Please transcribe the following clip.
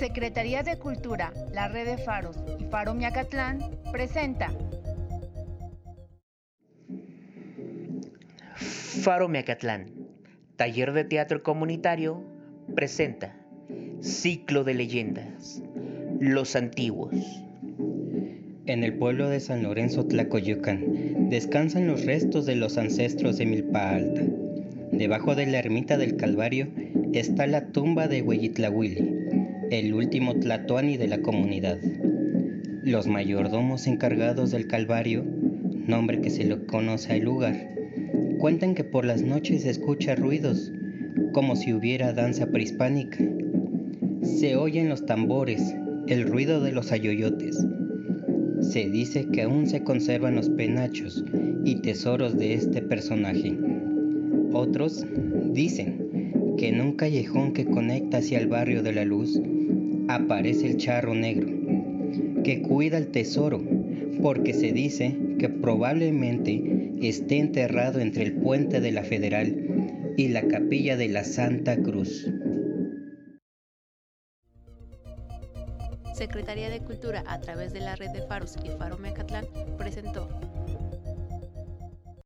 Secretaría de Cultura, la Red de Faros y Faro Miacatlán presenta Faro Miacatlán, taller de teatro comunitario, presenta Ciclo de leyendas, los antiguos. En el pueblo de San Lorenzo Tlacoyucan descansan los restos de los ancestros de Milpa Alta. Debajo de la ermita del Calvario está la tumba de Hueyitlahuili, el último tlatoani de la comunidad. Los mayordomos encargados del Calvario, nombre que se lo conoce al lugar, cuentan que por las noches se escucha ruidos, como si hubiera danza prehispánica. Se oyen los tambores, el ruido de los ayoyotes. Se dice que aún se conservan los penachos y tesoros de este personaje. Otros dicen que en un callejón que conecta hacia el barrio de la luz aparece el charro negro, que cuida el tesoro, porque se dice que probablemente esté enterrado entre el puente de la Federal y la capilla de la Santa Cruz. Secretaría de Cultura, a través de la red de Faros y Faro Mecatlán, presentó